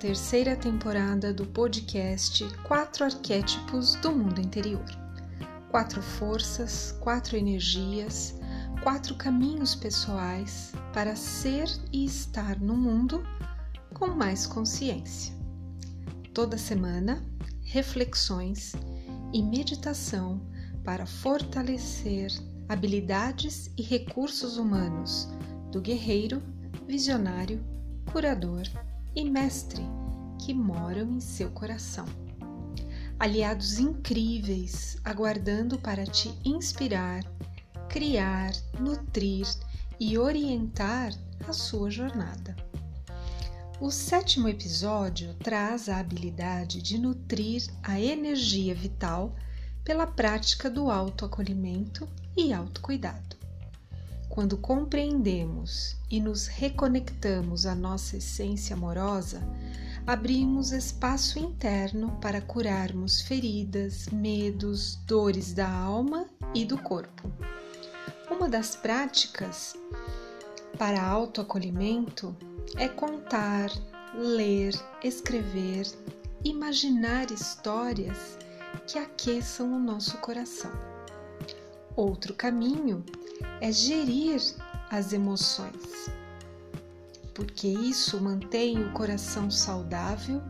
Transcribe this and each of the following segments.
Terceira temporada do podcast Quatro Arquétipos do Mundo Interior. Quatro forças, quatro energias, quatro caminhos pessoais para ser e estar no mundo com mais consciência. Toda semana, reflexões e meditação para fortalecer habilidades e recursos humanos do guerreiro, visionário, curador e mestre que moram em seu coração. Aliados incríveis aguardando para te inspirar, criar, nutrir e orientar a sua jornada. O sétimo episódio traz a habilidade de nutrir a energia vital pela prática do autoacolhimento e autocuidado. Quando compreendemos e nos reconectamos à nossa essência amorosa, abrimos espaço interno para curarmos feridas, medos, dores da alma e do corpo. Uma das práticas para autoacolhimento é contar, ler, escrever, imaginar histórias que aqueçam o nosso coração. Outro caminho é gerir as emoções, porque isso mantém o coração saudável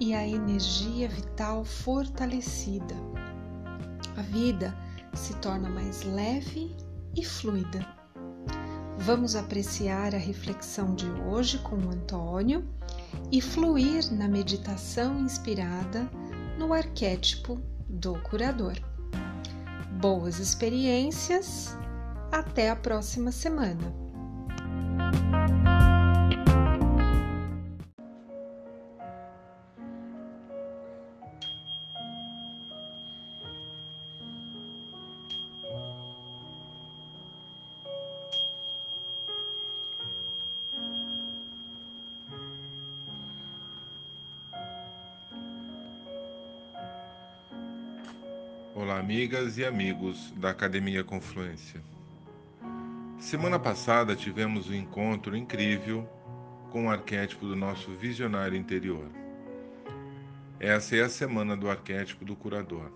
e a energia vital fortalecida. A vida se torna mais leve e fluida. Vamos apreciar a reflexão de hoje com Antônio e fluir na meditação inspirada no arquétipo do curador. Boas experiências! Até a próxima semana! Olá, amigas e amigos da Academia Confluência. Semana passada tivemos um encontro incrível com o arquétipo do nosso visionário interior. Essa é a semana do arquétipo do curador.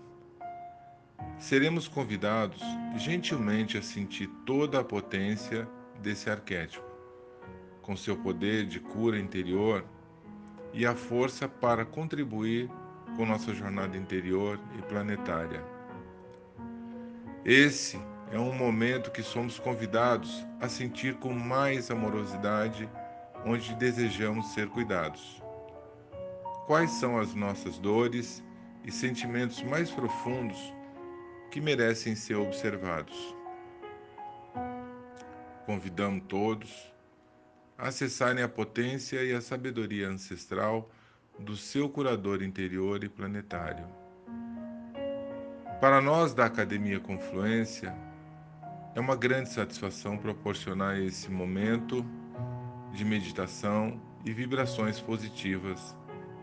Seremos convidados gentilmente a sentir toda a potência desse arquétipo, com seu poder de cura interior e a força para contribuir com nossa jornada interior e planetária. Esse é um momento que somos convidados a sentir com mais amorosidade, onde desejamos ser cuidados. Quais são as nossas dores e sentimentos mais profundos que merecem ser observados? Convidamos todos a acessarem a potência e a sabedoria ancestral do seu curador interior e planetário. Para nós da Academia Confluência, é uma grande satisfação proporcionar esse momento de meditação e vibrações positivas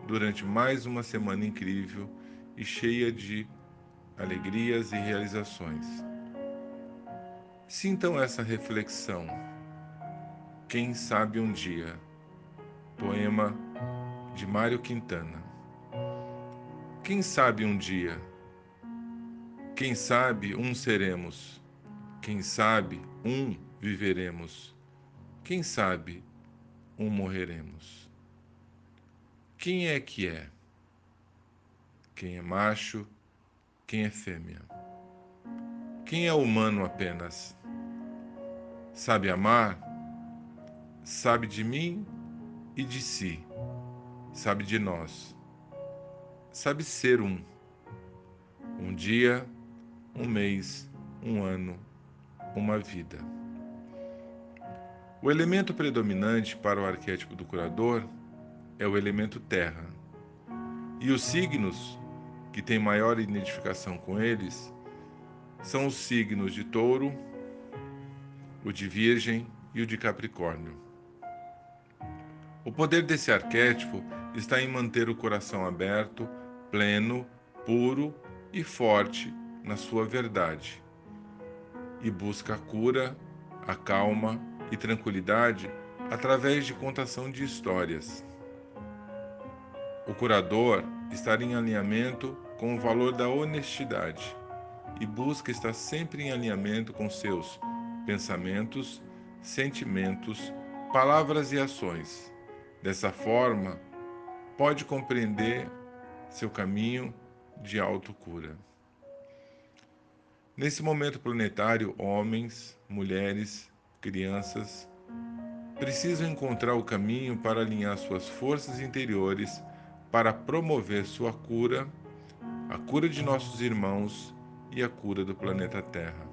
durante mais uma semana incrível e cheia de alegrias e realizações. Sintam essa reflexão. Quem sabe um dia. Poema de Mário Quintana. Quem sabe um dia? Quem sabe um seremos? Quem sabe um viveremos? Quem sabe um morreremos? Quem é que é? Quem é macho? Quem é fêmea? Quem é humano apenas? Sabe amar? Sabe de mim e de si sabe de nós, sabe ser um. Um dia, um mês, um ano, uma vida. O elemento predominante para o arquétipo do curador é o elemento terra. E os signos que têm maior identificação com eles são os signos de Touro, o de Virgem e o de Capricórnio. O poder desse arquétipo está em manter o coração aberto, pleno, puro e forte na sua verdade. E busca a cura, a calma e tranquilidade através de contação de histórias. o curador estar em alinhamento com o valor da honestidade e busca estar sempre em alinhamento com seus pensamentos, sentimentos, palavras e ações. Dessa forma, pode compreender seu caminho de autocura. Nesse momento planetário, homens, mulheres, crianças precisam encontrar o caminho para alinhar suas forças interiores para promover sua cura, a cura de nossos irmãos e a cura do planeta Terra.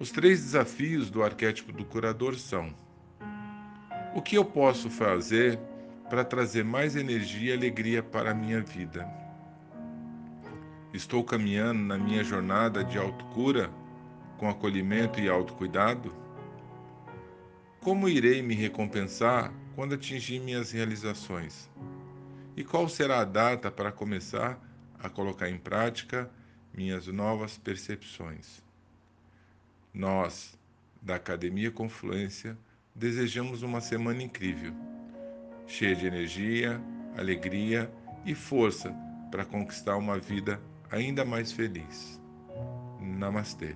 Os três desafios do arquétipo do curador são: o que eu posso fazer para trazer mais energia e alegria para a minha vida? Estou caminhando na minha jornada de autocura com acolhimento e autocuidado? Como irei me recompensar quando atingir minhas realizações? E qual será a data para começar a colocar em prática minhas novas percepções? Nós, da Academia Confluência, desejamos uma semana incrível, cheia de energia, alegria e força para conquistar uma vida ainda mais feliz. Namastê.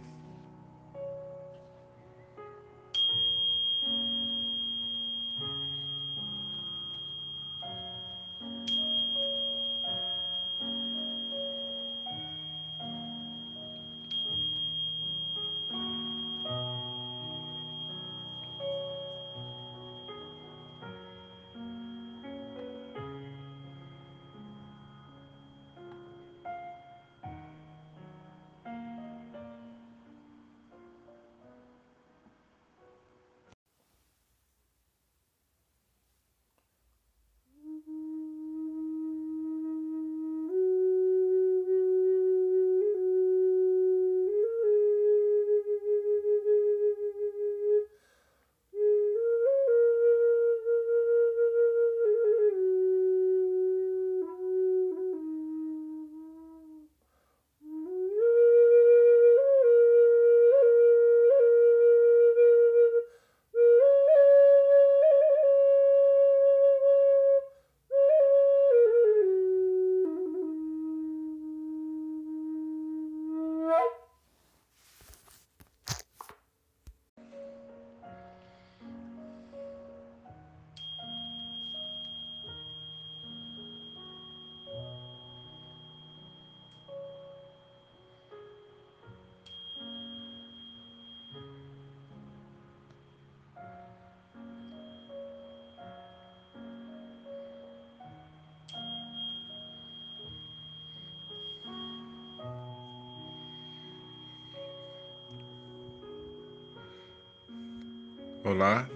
Olá,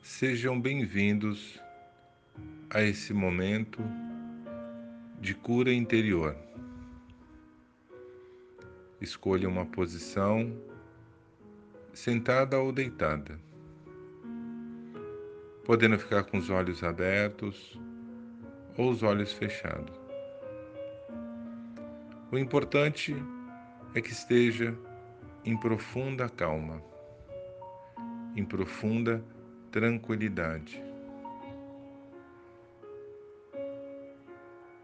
sejam bem-vindos a esse momento de cura interior. Escolha uma posição sentada ou deitada, podendo ficar com os olhos abertos ou os olhos fechados. O importante é que esteja em profunda calma em profunda tranquilidade.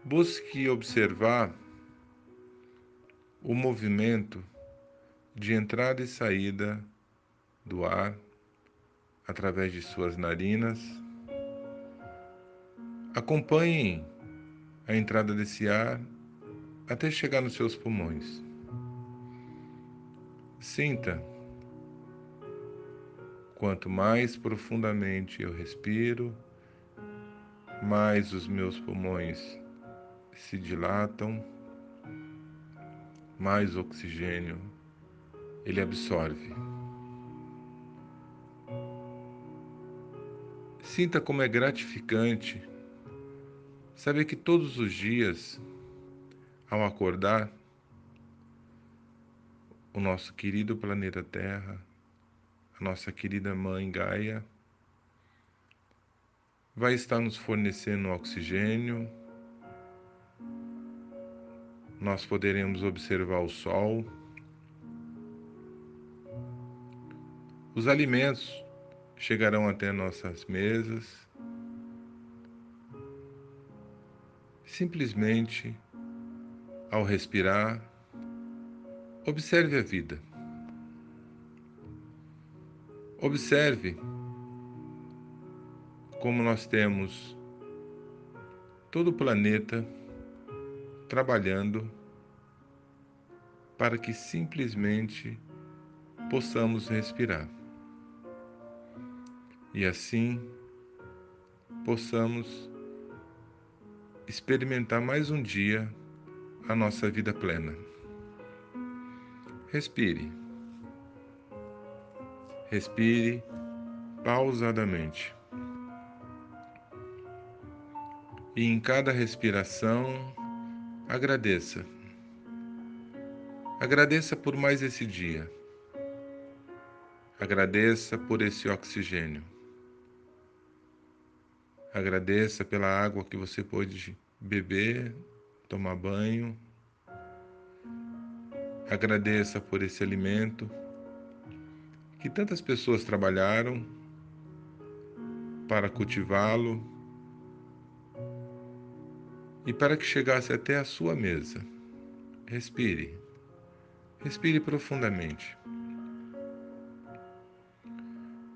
Busque observar o movimento de entrada e saída do ar através de suas narinas. Acompanhe a entrada desse ar até chegar nos seus pulmões. Sinta Quanto mais profundamente eu respiro, mais os meus pulmões se dilatam, mais oxigênio ele absorve. Sinta como é gratificante saber que todos os dias, ao acordar, o nosso querido planeta Terra nossa querida mãe Gaia, vai estar nos fornecendo oxigênio. Nós poderemos observar o sol. Os alimentos chegarão até nossas mesas Simplesmente, ao respirar, observe a vida. Observe como nós temos todo o planeta trabalhando para que simplesmente possamos respirar. E assim possamos experimentar mais um dia a nossa vida plena. Respire. Respire pausadamente. E em cada respiração, agradeça. Agradeça por mais esse dia. Agradeça por esse oxigênio. Agradeça pela água que você pôde beber, tomar banho. Agradeça por esse alimento que tantas pessoas trabalharam para cultivá-lo e para que chegasse até a sua mesa. Respire. Respire profundamente.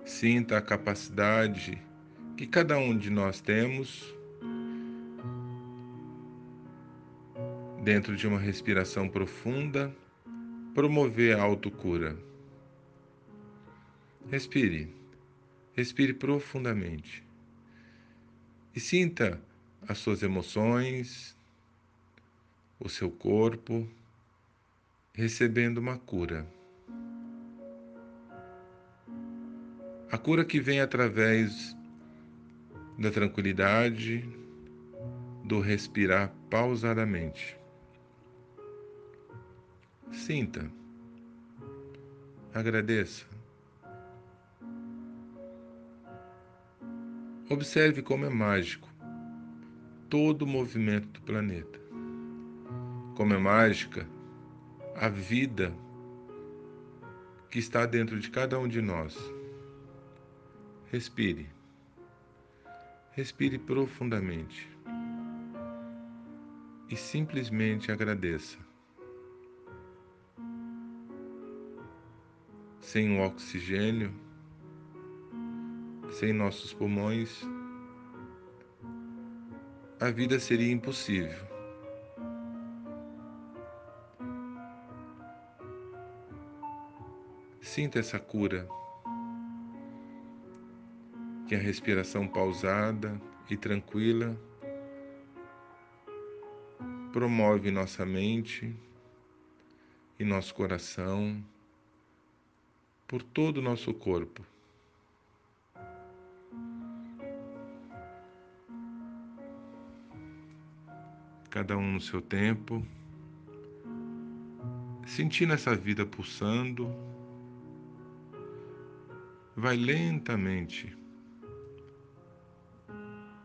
Sinta a capacidade que cada um de nós temos dentro de uma respiração profunda, promover a autocura. Respire, respire profundamente e sinta as suas emoções, o seu corpo recebendo uma cura. A cura que vem através da tranquilidade, do respirar pausadamente. Sinta, agradeça. Observe como é mágico todo o movimento do planeta. Como é mágica a vida que está dentro de cada um de nós. Respire. Respire profundamente. E simplesmente agradeça. Sem o oxigênio, sem nossos pulmões, a vida seria impossível. Sinta essa cura que a respiração pausada e tranquila promove nossa mente e nosso coração por todo o nosso corpo. Cada um no seu tempo, sentindo essa vida pulsando, vai lentamente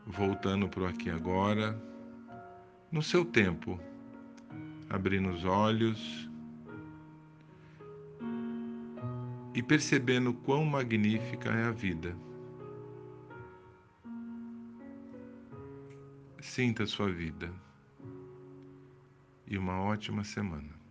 voltando para o aqui agora, no seu tempo, abrindo os olhos e percebendo quão magnífica é a vida. Sinta a sua vida e uma ótima semana.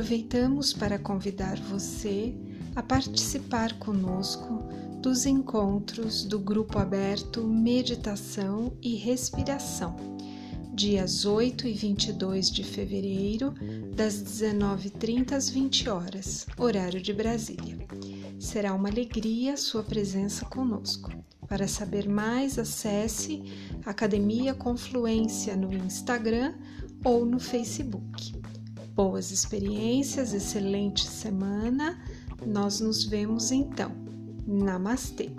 Aproveitamos para convidar você a participar conosco dos encontros do Grupo Aberto Meditação e Respiração, dias 8 e 22 de fevereiro, das 19h30 às 20 horas, horário de Brasília. Será uma alegria sua presença conosco. Para saber mais, acesse Academia Confluência no Instagram ou no Facebook. Boas experiências, excelente semana. Nós nos vemos então. Namastê!